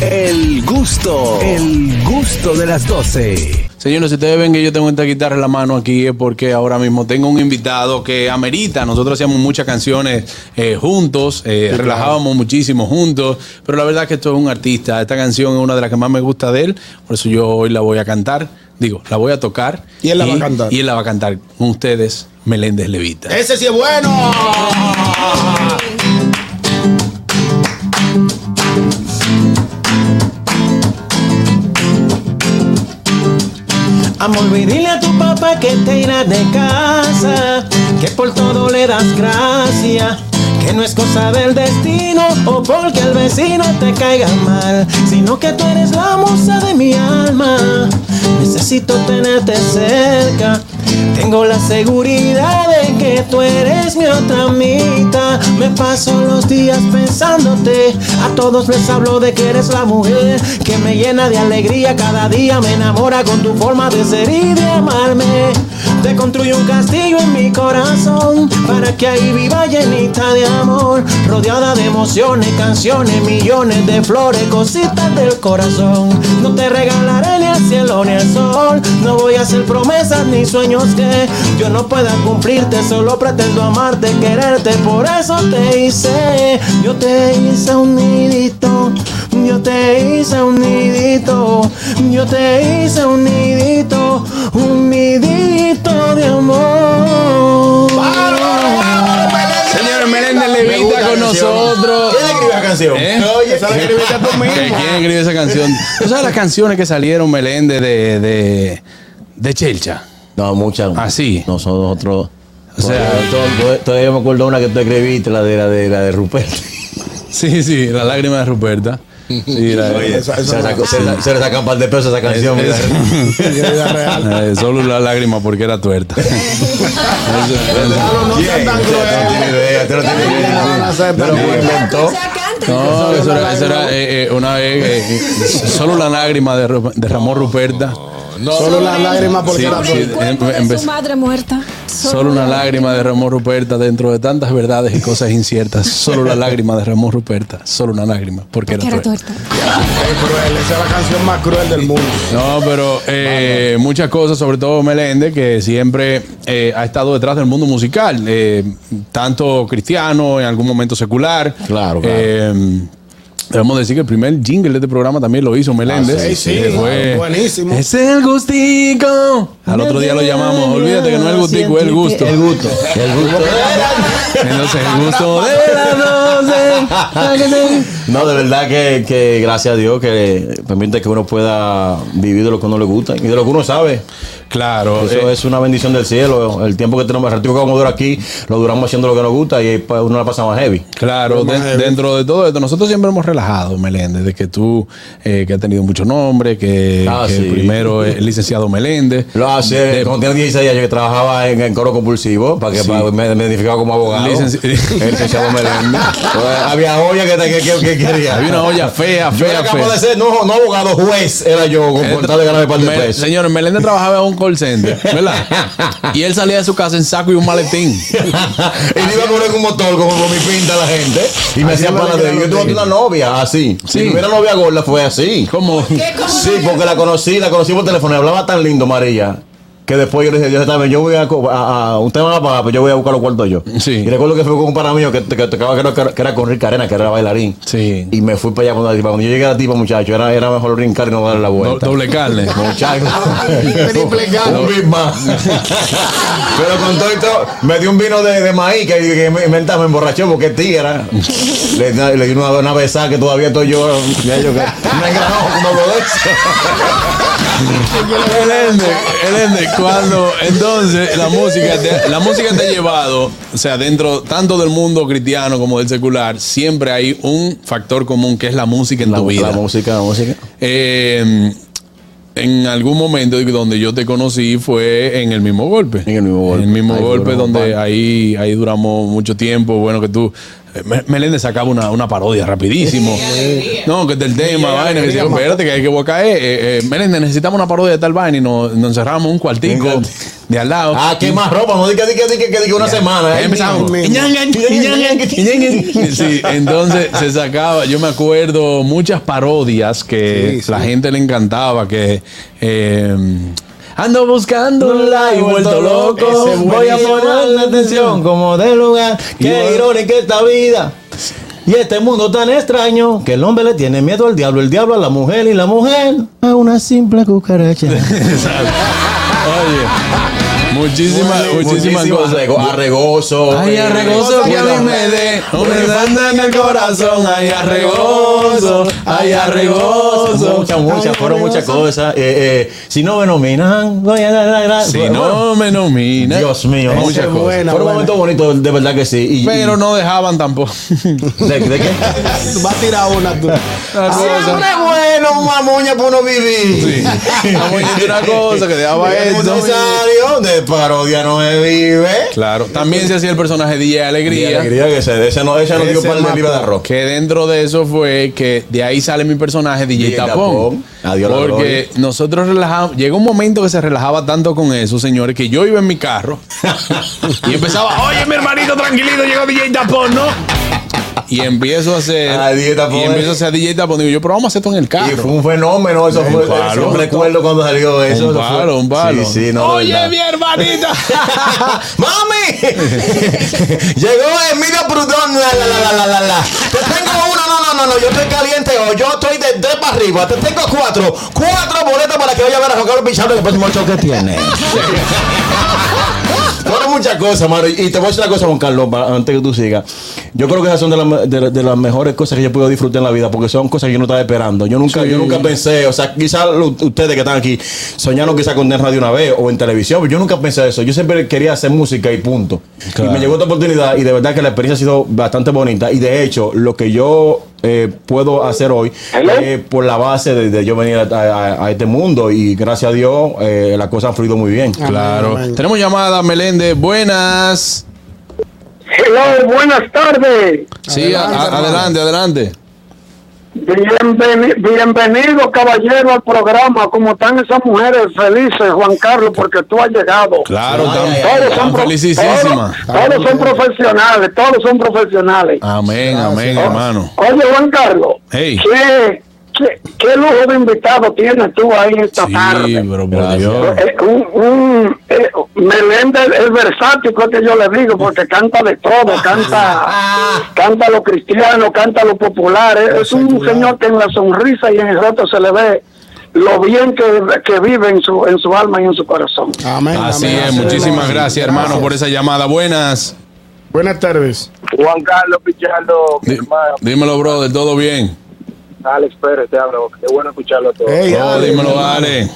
El gusto, el gusto de las 12. Señores, si ustedes ven que yo tengo esta guitarra en la mano aquí es porque ahora mismo tengo un invitado que amerita. Nosotros hacíamos muchas canciones eh, juntos, eh, relajábamos muchísimo juntos, pero la verdad es que esto es un artista. Esta canción es una de las que más me gusta de él, por eso yo hoy la voy a cantar. Digo, la voy a tocar. Y él la va a cantar. Y él la va a cantar con ustedes, Meléndez Levita. Ese sí es bueno. Amor, dile a tu papá que te irá de casa, que por todo le das gracias. Que no es cosa del destino o porque el vecino te caiga mal, sino que tú eres la musa de mi alma. Necesito tenerte cerca. Tengo la seguridad de que tú eres mi otra mitad. Me paso los días pensándote. A todos les hablo de que eres la mujer que me llena de alegría. Cada día me enamora con tu forma de ser y de amarme. Te construyo un castillo en mi corazón para que ahí viva llenita de amor, rodeada de emociones, canciones, millones de flores, cositas del corazón. No te regalaré ni el cielo ni el sol, no voy a hacer promesas ni sueños que yo no pueda cumplirte, solo pretendo amarte, quererte, por eso te hice, yo te hice un nidito. Yo te hice un nidito, yo te hice un nidito, un nidito de amor. Señores, Meléndez Levita con nosotros. ¿Quién escribió la canción? ¿Eh? Oye, esa la escribiste tú ¿Que mismo. ¿Quién escribió esa canción? ¿Tú sabes las canciones que salieron, Meléndez, de, de, de Chelcha? No, muchas. Ah, sí. Nosotros. O sea- todavía, todavía me acuerdo una que tú escribiste, la de la de la de Rupert. Sí, sí, la lágrima de Ruperta. Sí, la- Oye, esa- Se esa le se se sacan un par de pesos a esa canción. es- real. eh, solo la lágrima porque era tuerta. No sean tan crueles. Pero inventó. No, eso era, eso era, eh, eh, una vez, eh, eh, solo la lágrima de, Ramón Ruperta. Solo las lágrimas porque Sí, era sí. em- su madre muerta. Solo una lágrima de Ramón Ruperta dentro de tantas verdades y cosas inciertas. Solo la lágrima de Ramón Ruperta. Solo una lágrima porque era Que era tuerta. cruel, esa es la canción más cruel del mundo. No, pero eh, muchas cosas, sobre todo Meléndez, que siempre eh, ha estado detrás del mundo musical, eh, tanto cristiano, en algún momento secular. Claro, claro. Debemos decir que el primer jingle de este programa también lo hizo Meléndez. Ah, sí, sí, fue, buenísimo. Es el gustico. Al otro día lo llamamos. Olvídate que no es el gustico, es el gusto. El gusto. El gusto. Entonces, el gusto de las 12. No, de verdad que, que gracias a Dios que permite que uno pueda vivir de lo que uno le gusta y de lo que uno sabe. Claro. Eso eh, es una bendición del cielo. El tiempo que tenemos, el ratito que vamos a durar aquí, lo duramos haciendo lo que nos gusta y uno la pasa más heavy. Claro, de- dentro de todo esto, nosotros siempre hemos relajado, Meléndez, de que tú, eh, que has tenido mucho nombre, que, Ah, que sí. primero es el licenciado Meléndez. Lo hace, De- cuando tenía 16 años que trabajaba en, en coro compulsivo, para que Sí. para- me, me identificaba como abogado. Licenci- el licenciado Meléndez. Pues, había olla que, que, que- que quería. Había una olla fea, Yo fea, capaz fea. de ser, no, no abogado, juez, era yo, con por tal de ganarme par de pesos. señores, Meléndez trabajaba en un call center, ¿verdad? y él salía de su casa en saco y un maletín. y iba a poner un motor como con mi pinta a la gente. Y me hacía para de Yo tuve una novia así. Sí. Si primera novia gorda fue así. ¿Cómo? Sí, porque la conocí, la conocí por teléfono y hablaba tan lindo, María. Que después yo le dije, Dios bien, yo voy a, a, a- usted me va a pagar, pero yo voy a buscar los cuartos yo. Sí. Y recuerdo que fue con un pana mío que, tocaba, que era, que era con Rick Arena, que era bailarín. Sí. Y me fui para allá cuando la tipa. Cuando yo llegué a la tipa, muchacho, era, era mejor brincar y no darle la Do- vuelta. doble carne. Muchacho. Triple carne. Un. Pero con todo esto, me dio un vino de, de maíz que, que me, me, me emborrachó porque es tigre. Le, le di una, una besada que todavía estoy yo. Ya yo que, me engranó como hablo de eso. Meléndez, Meléndez, cuando entonces la música te, la música te ha llevado, o sea, dentro tanto del mundo cristiano como del secular, siempre hay un factor común que es la música en La, tu vida. la música, la música. Eh, en algún momento donde yo te conocí fue en el mismo golpe. En el mismo golpe. En el mismo Ahí golpe donde ahí, ahí duramos mucho tiempo. Bueno, que tú Meléndez sacaba una, una parodia rapidísimo. No, que del tema, vaina, que decía, espérate que hay que voy a caer. Eh, eh, Meléndez, necesitamos una parodia de tal vaina y nos, nos encerramos en un cuartico de al lado. Ah, qué más ropa, no diga, diga, diga, que diga una semana. Eh. empezamos. Sí, entonces se sacaba, yo me acuerdo muchas parodias que Sí, sí. la gente le encantaba, que eh, ando buscándola y vuelto loco, voy a poner la atención. como de lugar. Qué irónica esta vida. Y este mundo tan extraño que el hombre le tiene miedo al diablo, el diablo a la mujer y la mujer a una simple cucaracha. Oye, muchísimas, muchísimas Muchísimas cosas. arrego- arregoso. Ay, eh, arregoso que a mí me dé un anda en el corazón. Ay, arregoso, ay, arregoso. Muchas, muchas, fueron muchas cosas. Eh, eh, si no me nominan, voy a dar la gracia. Si no me nomina. Dios mío, muchas cosas. buena. Fue un momento bonito, de verdad que sí. Y- Pero no dejaban tampoco. ¿De, de qué? Va a tirar una tú. Siempre es bueno una moña para uno vivir. Diciendo una cosa que dejaba Es esto. necesario, de parodia no se vive. Claro, también se hacía el personaje DJ Y Alegría. alegría que se, ese no, ese no dio Ese par de mató. libras de arroz. Que dentro de eso fue que de ahí sale mi personaje DJ, DJ Tapón. Adiós Porque nosotros relajamos, llegó un momento que se relajaba tanto con eso, señores, que yo iba en mi carro y empezaba, oye mi hermanito, tranquilito, llegó DJ Tapón, ¿no? Y empiezo a hacer, Ah, Tapón. y empiezo a hacer. Digo yo, pero vamos a hacer esto en el Y carro. fue un fenómeno, eso fue. palo. eso recuerdo cuando salió eso. Un palo, un palo. Sí, sí, no. de Oye, mi hermanita. ¡Mami! Llegó Emilio Prudón. La, la, la, la, la. Te tengo uno, no, no, no, no. Yo estoy caliente hoy. Yo estoy de tres para arriba. Te tengo cuatro. Cuatro boletas para que vaya a ver a Juan Carlos Pichardo el próximo show que tiene. Fueron muchas cosas, mano. Y te voy a decir una cosa, Juan Carlos, antes que tú sigas. Yo creo que esas son de, las- de, de las mejores cosas que yo puedo disfrutar en la vida, porque son cosas que yo no estaba esperando. Yo nunca, yo nunca pensé, o sea, quizás ustedes que están aquí soñaron quizás con radio una vez o en televisión, pero yo nunca pensé eso. Yo siempre quería hacer música y punto. Y me llegó esta oportunidad y de verdad que la experiencia ha sido bastante bonita. Y de hecho, lo que yo eh, puedo hacer hoy eh, por la base de, de yo venir a, a- a este mundo y gracias a Dios eh, las cosas han fluido muy bien. Claro. Amén. Tenemos llamada, Meléndez. Buenas. Hello, buenas tardes. Sí, adelante, adelante. Bienveni- bienvenido, caballero, al programa. Como están esas mujeres felices, Juan Carlos, porque tú has llegado. Claro, Ay, ay, Todos tan son, pro- felicísima. todos, todos son profesionales, todos son profesionales. Amén, amén, hermano. Oye, Juan Carlos, Hey. ¿qué, qué, qué lujo de invitado tienes tú ahí esta Sí, tarde? pero por Gracias. Dios. Eh, un, un, eh, Meléndez es versátil, es que yo le digo, porque canta de todo, canta, canta lo cristiano, canta lo popular. Es, es un señor que en la sonrisa y en el rostro se le ve lo bien que, que vive en su, en su alma y en su corazón. Amén. Así amén, es, amén. muchísimas gracias, hermano, por esa llamada. Buenas. Buenas tardes. Juan Carlos Pichardo, Di- dímelo, brother, todo bien. Alex Pérez te hablo, qué bueno escucharlo todo. Oh, Ale, dímelo, vale.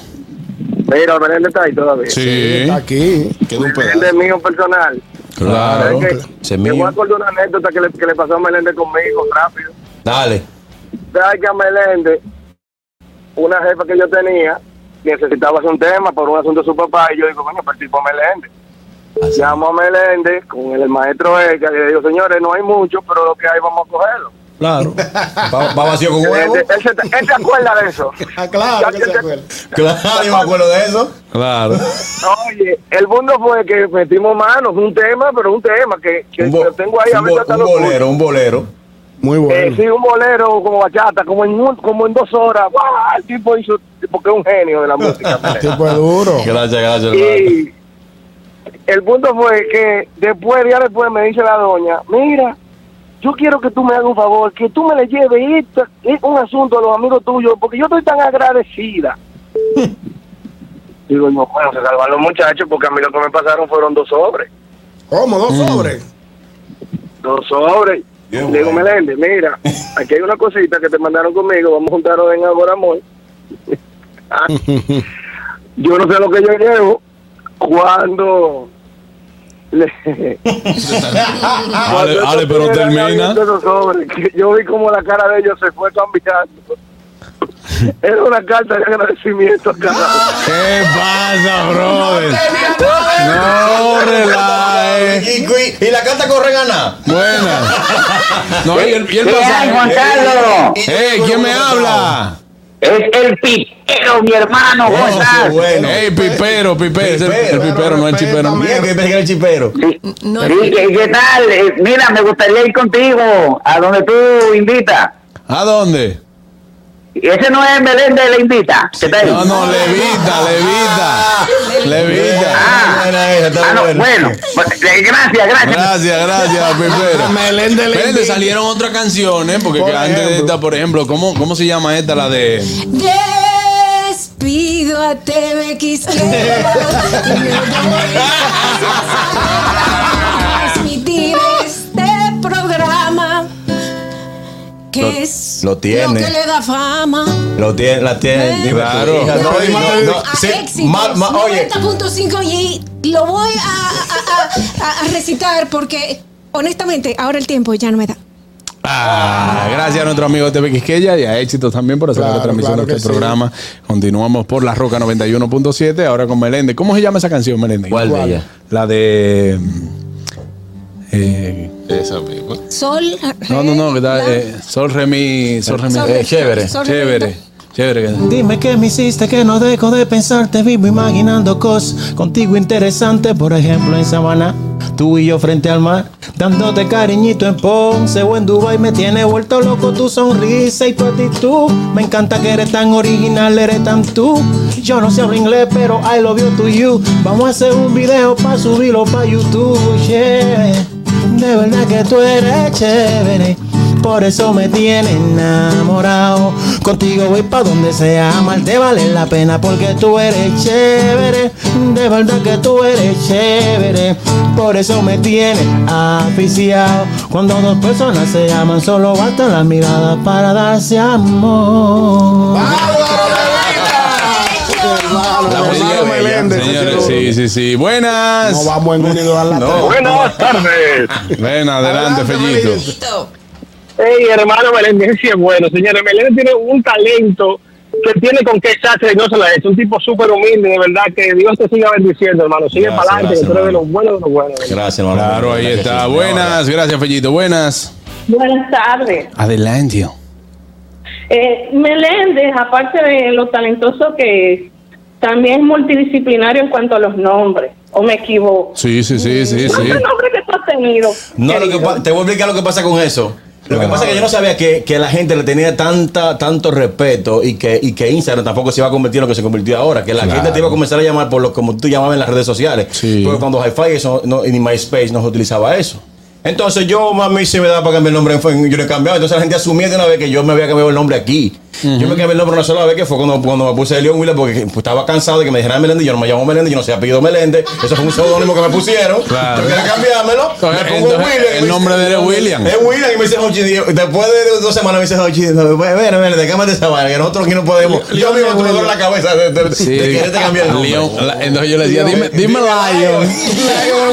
Mira, Meléndez está ahí todavía. Sí, Está aquí. Meléndez mío personal. claro. Ese Me voy a acordar una anécdota que le, que le pasó a Meléndez conmigo, rápido. Dale. sabes que a Meléndez, una jefa que yo tenía, necesitaba hacer un tema por un asunto de su papá, y yo digo, bueno, el tipo Meléndez. Llamo a Meléndez con el, maestro Ega y le digo, señores, no hay mucho, pero lo que hay vamos a cogerlo. Claro. Va, va vacío con huevo. Él, él se, él se acuerda de eso. Ah, claro que se acuerda. Claro, yo me acuerdo de eso. Claro. Oye, el mundo fue que metimos manos, un tema, pero un tema que, que Un, lo tengo ahí a un veces hasta un bolero, un bolero. Muy Eh, bueno. sí, un bolero como bachata, como en, un- como en dos horas. ¡guau! El tipo hizo, porque es un genio de la música. Meléndez. Tipo es duro. Gracias, gracias, hermano. Y el punto fue que después, día después, me dice la doña, mira, yo quiero que tú me hagas un favor, que tú me le lleves esto, es un asunto a los amigos tuyos, porque yo estoy tan agradecida. Digo, no, bueno, se salvan los muchachos, porque a mí lo que me pasaron fueron dos sobres. ¿Cómo? ¿Dos sobres? Dos sobres. Digo, bueno. Meléndez, mira, aquí hay una cosita que te mandaron conmigo, vamos a juntarnos en Amor Amor. yo no sé lo que yo llevo cuando Ale, Ale, pero termina. Yo vi como la cara de ellos se fue cambiando. Era una carta de agradecimiento a cada uno. ¿Qué pasa, brother? No, relaje. Y, y- y la carta corre gana. Buena. No, y el, y el ¿Qué hay, pasaje. Juan Carlos? Hey, ¿quién me habla? Es el pipero, mi hermano. ¿Cómo Oh, estás? qué bueno. Hey, pipero, pipero. es el, Pipero. el pipero, no el chipero. Que el chipero. Sí, No, Sí, ¿qué, qué tal? Eh, Mira, me gustaría ir contigo a donde tú invitas. ¿A dónde? Ese no es Meléndez, le invita. ¿Qué tal? No, no, levita, levita. Levita. Ah, Buena esa, está ah, no, buena. bueno, pues, eh, gracias, gracias. Gracias, gracias, pipero. Meléndez le Espérate, invita. salieron otras canciones, porque Por que antes de esta, por ejemplo, ¿cómo, ¿cómo se llama esta? La de. Despido a TV que Lo- es lo tiene. que le da fama. Lo tiene, la tiene. Eh, Claro. hija, no, no, no, a sí, éxitos, ma- ma- oye, 90.5 y lo voy a, a- a- a- a recitar porque honestamente ahora el tiempo ya no me da. Ah, gracias a nuestro amigo TV Quisqueya y a Éxitos también por hacer la Claro, transmisión claro de este sí. programa. Continuamos por La Roca 91.7, ahora con Meléndez. ¿Cómo se llama esa canción, Meléndez? ¿Cuál de ella? La de. Eh, Sol. no, no, no, que la- eh, Sol Remi. Sol Remi. Sol- eh, chévere, Sol- chévere, chévere. Dime qué me hiciste que no dejo de pensarte, vivo imaginando cosas contigo interesantes, por ejemplo en Sabana, tú y yo frente al mar, dándote cariñito en Ponce o en Dubai, me tiene vuelto loco tu sonrisa y tu actitud, me encanta que eres tan original, eres tan tú, yo no sé hablar inglés pero I love you to you, vamos a hacer un video para subirlo para YouTube, yeah, de verdad que tú eres chévere. Por eso me tiene enamorado. Contigo voy pa' donde sea. Amarte vale la pena porque tú eres chévere. De verdad que tú eres chévere. Por eso me tiene aficiado. Cuando dos personas se aman, solo basta la mirada para darse amor. Meléndez, señores, sí, sí, sí. Buenas. No vamos en unido a la No. Buenas tardes. Ven, adelante, Fellito. Hey, hermano Meléndez, sí es bueno. Señores, Meléndez tiene un talento que tiene con qué echarse y no se lo ha hecho. Un tipo súper humilde, de verdad, que Dios te siga bendiciendo, hermano. Sigue para adelante, que tú eres de gracias, los buenos de los buenos. Gracias, hermano. Claro, ahí está. sí. Buenas, gracias, Fellito. Buenas. Buenas tardes. Adelante. Eh, Meléndez, aparte de lo talentoso que es, también es multidisciplinario en cuanto a los nombres. ¿O me equivoco? Sí, sí, sí, sí, sí. ¿Cuántos nombres que tú has tenido? No, lo que te voy a explicar lo que pasa con eso. Lo que pasa es que yo no sabía que, que la gente le tenía tanta, tanto respeto y que, y que Instagram tampoco se iba a convertir en lo que se convirtió ahora. Que la Claro. gente te iba a comenzar a llamar por lo como tú llamabas en las redes sociales. Sí. Porque cuando Hi-Fi eso, no, ni MySpace no se utilizaba eso. Entonces yo, mami, se me daba para cambiar el nombre, yo no he cambiado. Entonces la gente asumía de una vez que yo me había cambiado el nombre aquí. Yo me cambié el nombre una sola vez, que fue cuando, cuando me puse Leon Wheeler, porque pues, estaba cansado de que me dijeran Meléndez. Yo no me llamo Meléndez, yo no sé apellido Meléndez. Eso fue un seudónimo que me pusieron. Claro. Yo quería cambiármelo. Entonces, me pongo entonces, William, el nombre de él es William. Es William y me dice Hochi. Después de dos semanas me dice Hochi, ven, ven, ven, déjame de esa vaina, que nosotros aquí no podemos. Yo mismo me duele la cabeza de, de, Sí. de quererte cambiar el nombre. Leon, la- entonces yo le decía, dime, dime Lion.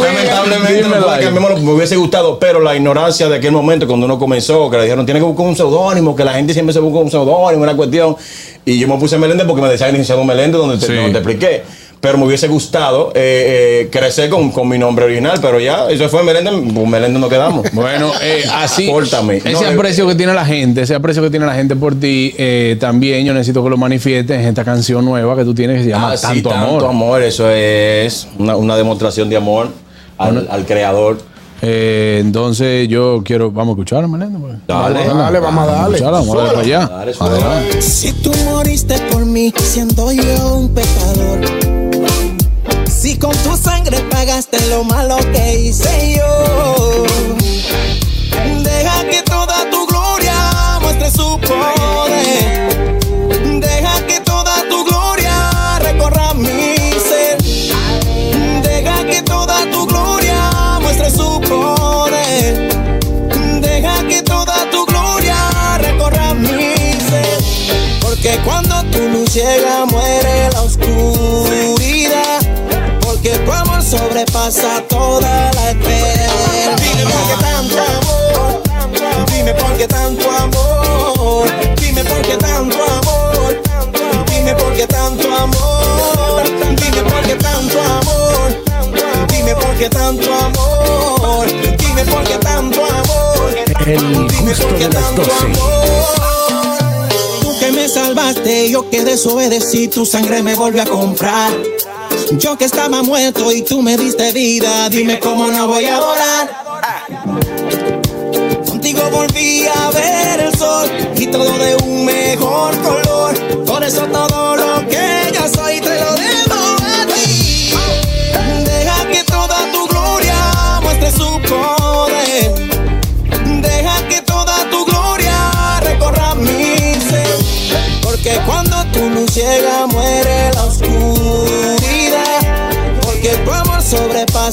Lamentablemente Dime no cambiarlo, me hubiese gustado, pero la ignorancia de aquel momento cuando uno comenzó, que le dijeron tiene que buscar un seudónimo, que la gente siempre se busca un seudónimo, una cuestión. Y yo me puse Meléndez porque me decían licenciado Meléndez, donde te, Sí. donde te expliqué. Pero me hubiese gustado eh, eh, crecer con, con mi nombre original, pero ya, eso fue Meléndez, pues Meléndez nos quedamos. Bueno, eh, así, Córtame. ese No, eh, aprecio que tiene la gente, ese aprecio que tiene la gente por ti, eh, también yo necesito que lo manifiestes en esta canción nueva que tú tienes que se llama Ah, sí, Tanto Amor. Tanto amor, eso es una, una demostración de amor al, al creador. Eh, entonces yo quiero, vamos a escuchar, Meléndez. pues. Dale. Dale, vamos a darle. Vamos a darle para allá. Dale. Si tú moriste por mí, siendo yo un pecador. Si con tu sangre pagaste lo malo que hice yo. Deja que yo que desobedecí, tu sangre me volvió a comprar. Yo que estaba muerto y tú me diste vida, dime cómo no voy a adorar. Contigo volví a ver el sol y todo de un mejor color. Por eso todo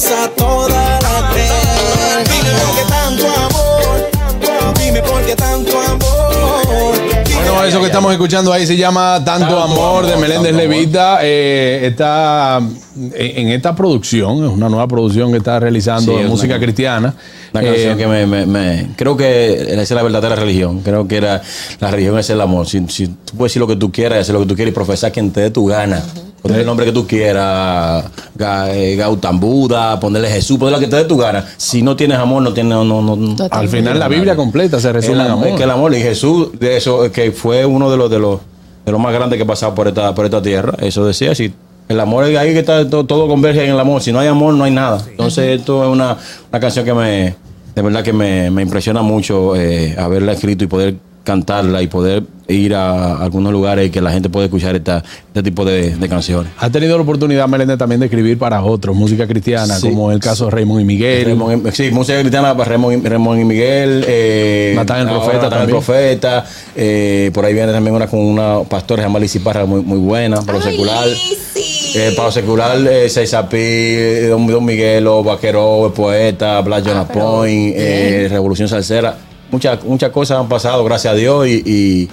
sobrepasa toda la fe. Dime por qué tanto amor. Dime por qué tanto amor. Bueno, eso que estamos escuchando ahí se llama Tanto Amor de Meléndez Levita. Eh, está en en esta producción, es una nueva producción que está realizando Sí, de es música una- cristiana. Una canción Eh, que me, me- me- Creo que esa es la verdadera religión. Creo que era, la religión es el amor. Si, si tú puedes decir lo que tú quieras, y hacer lo que tú quieras y profesar quien te dé tu gana. Ponerle el nombre que tú quieras, eh, Gautam Buda, ponerle Jesús, ponerle lo que te dé tu gana. Si no tienes amor, no tienes. No, no, no- Al final la Biblia completa se resume en amor, amor. que el amor y Jesús de eso que fue uno de los de los de los más grandes que ha pasado por esta por esta tierra eso decía si el amor es ahí que está todo, todo converge en el amor si no hay amor no hay nada entonces esto es una, una canción que me de verdad que me, me impresiona mucho eh, haberla escrito y poder cantarla y poder ir a algunos lugares y que la gente pueda escuchar esta, este tipo de, de canciones Ha tenido la oportunidad, Meléndez, también de escribir para otros, música cristiana, Sí. como el caso de Raymond y Miguel. Raymond sí, música cristiana para Raymond, y- Raymond y Miguel. Eh, Natán el Profeta Natán el también. Profeta. eh, por ahí viene también una con una pastora llamada Lizy Parra muy, muy buena para lo secular. Eh, para lo secular, eh, César Pi, Don, Don Miguelo, Vaquero, el poeta, Black Jonas Point, eh, Revolución Salsera. Muchas, muchas cosas han pasado, gracias a Dios, y, y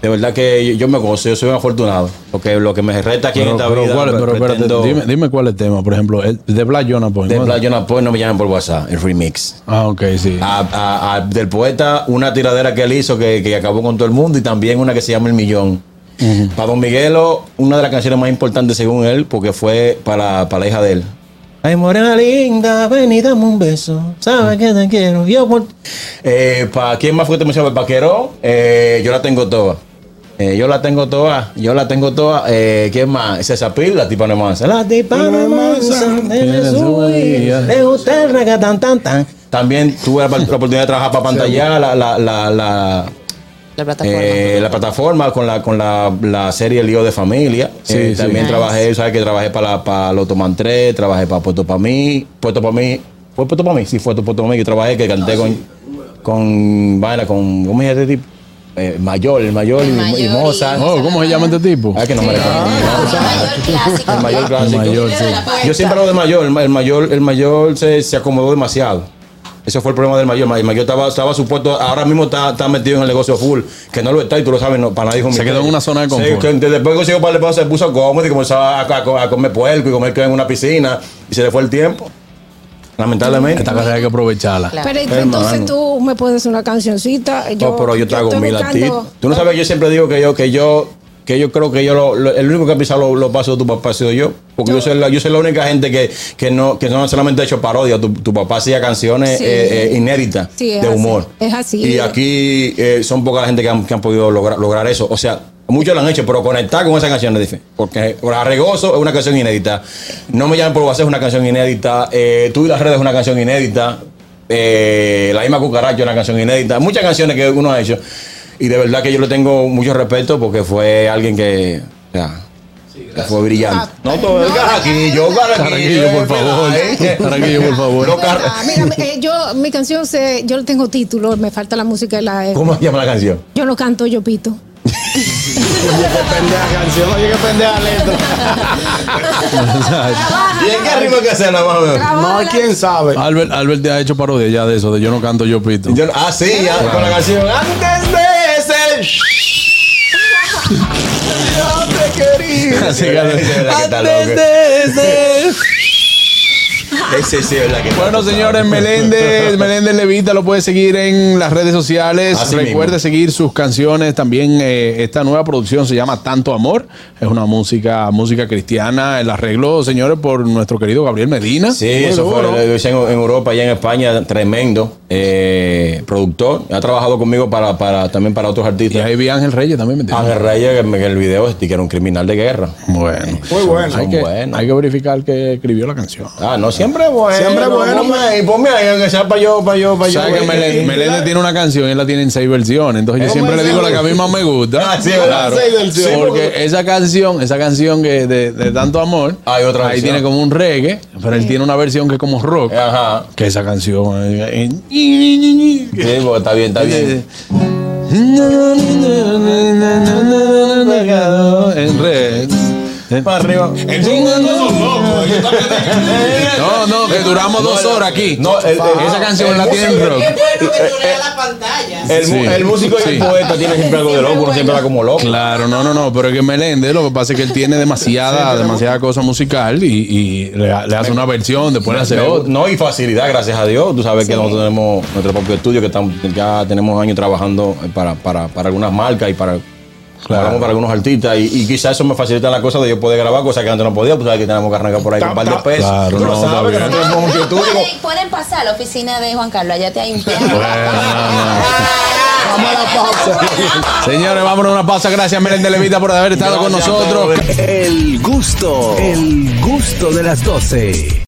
de verdad que yo me gozo, yo soy un afortunado. Porque lo que me reta aquí en esta pero vida. ¿cuál- pero espérate, pretendo- dime, dime cuál es el tema, por ejemplo, el de Black Jonah Point. de. Black Jonas Point no me llamen por WhatsApp, el remix. Ah, ok, sí. A- a- a- del poeta, una tiradera que él hizo que, que acabó con todo el mundo y también una que se llama El Millón. Para Don Miguelo, una de las canciones más importantes según él, porque fue para, para la hija de él. Ay, morena linda, ven y dame un beso. Sabes que te quiero. Yo por... Eh, ¿Para quién más fue que te mencionaba? El Paquero. Eh, yo la tengo toda. Eh, yo la tengo toda. Yo la tengo toda. Eh, ¿Quién más? César Pil, la tipa no es mansa. La tipa no es mansa. tiene su vida. Le gusta el reggaetón tan tan. También tuve la, la oportunidad de trabajar para pantalla la, la, la, la, La plataforma. eh, la plataforma con la con la, la serie Lío de Familia. Sí, Eh, sí. También Nice. trabajé, sabes que trabajé para la- para Loto Man 3, trabajé para Puerto para mí, Puerto para mí, fue Puerto para mí, sí fue Puerto para mí que trabajé que canté con con vaina con ¿cómo se llama este tipo? Eh, mayor, el mayor y, Mayor y y- Mozart. Oh, ¿Cómo se llama este tipo? Ah, que no me recuerdo. El mayor clásico. El mayor, sí. Yo siempre hablo de mayor, el ma- el mayor, el mayor se, se acomodó demasiado. Ese fue el problema del mayor. El mayor estaba, estaba supuesto, ahora mismo está, está metido en el negocio full, que no lo está y tú lo sabes, no, para nadie Se quedó en una zona de Sí, confort. después que consiguió para el paso, se puso cómodo y comenzó a, a- a comer puerco y comer que en una piscina y se le fue el tiempo. Lamentablemente. Esta cosa hay que aprovecharla. Claro. Pero Hermano. entonces tú me puedes una cancioncita. No, pero yo te hago mil a ti. Tú no sabes, yo siempre digo que yo, que yo, que yo creo que yo lo, lo- el único que ha pisado los lo pasos de tu papá ha sido yo. Porque yo, soy la, yo soy la única gente que, que no, que no solamente ha hecho parodia. Tu, tu papá hacía canciones Sí. eh, eh, inéditas Sí, de así, humor. es así. Y aquí eh, son poca la gente que han, que han podido lograr, lograr eso. O sea, muchos lo han hecho, pero conectar con esa canción es difícil. Porque Arregoso es una canción inédita. No me llamen por WhatsApp es una canción inédita. Eh, Tú y las redes es una canción inédita. Eh, la misma cucaracha es una canción inédita. Muchas canciones que uno ha hecho. Y de verdad que yo le tengo mucho respeto porque fue alguien que. o sea, que fue brillante. no todo el carraquillo, carraquillo. Carraquillo, por favor. Carraquillo, por favor. Ah, mira, eh, yo, mi canción, se, yo tengo título, me falta la música y la. ¿Cómo se llama la canción? Yo no canto, yo pito. pendeja canción, oye, que pendeja letra. ¿Y en qué ritmo que hacerla, más o menos? No, quién sabe. Albert, Albert te ha hecho parodia ya de eso, de yo no canto, yo pito. Yo- ah, sí, ya, con la canción. Antes de. Yo te quería. Así que- Antes de Ese sí es la que Bueno, señores, Meléndez, Meléndez Levita lo puede seguir en las redes sociales. Así Recuerde mismo. seguir sus canciones. También eh, esta nueva producción se llama Tanto Amor. Es una música, música cristiana. El arreglo, señores, por nuestro querido Gabriel Medina. Sí, eso fue, en, en Europa y en España, tremendo eh, productor. Ha trabajado conmigo para, para también para otros Y artistas. ahí vi a Ángel Reyes también. ¿me? Ángel Reyes, que el video este, que era un criminal de guerra. Bueno. Muy bueno. Que, hay que verificar que escribió la canción. Ah, no, siempre es bueno. Siempre bueno. Ponme ahí, ponme ahí, aunque sea para yo, para yo, para yo. ¿Sabes que Meléndez tiene una canción y él la tiene en seis versiones? Entonces yo siempre le digo la que a mí más me gusta. Ah, sí, ¿verdad? Seis versiones. Porque esa canción, esa canción que de, de tanto amor, Hay otra ahí versión. tiene como un reggae, pero él tiene una versión que es como rock. Ajá. Que esa canción. eh, eh, Sí, porque está bien, está bien. En red. Para arriba. No, no, que duramos dos horas aquí. No, el- el- esa canción la tiene en rock. El, mu- Sí. el músico y el poeta tiene siempre algo de loco, uno siempre está como loco. Claro, no, no, no, pero es que Meléndez lo que pasa es que él tiene demasiada, demasiada cosa musical y, y le, le hace una versión, después le hace otra. No, y facilidad, gracias a Dios. Tú sabes que nosotros tenemos nuestro propio estudio, que tam- ya tenemos años trabajando para, para, para algunas marcas y para, trabajamos para algunos artistas. Y, y quizás eso me facilita la cosa de yo poder grabar cosas que antes no podía. Pues sabes que tenemos que arrancar por ahí con un par de pesos. Claro, no, sabes, que nosotros tenemos mucho. Pueden, pueden pasar a la oficina de Juan Carlos, allá te hay un no, Vamos a la pausa. no. Señores, vámonos a una pausa. Gracias, Meléndez Levita, por haber estado con Gracias nosotros. El gusto, el gusto de las 12.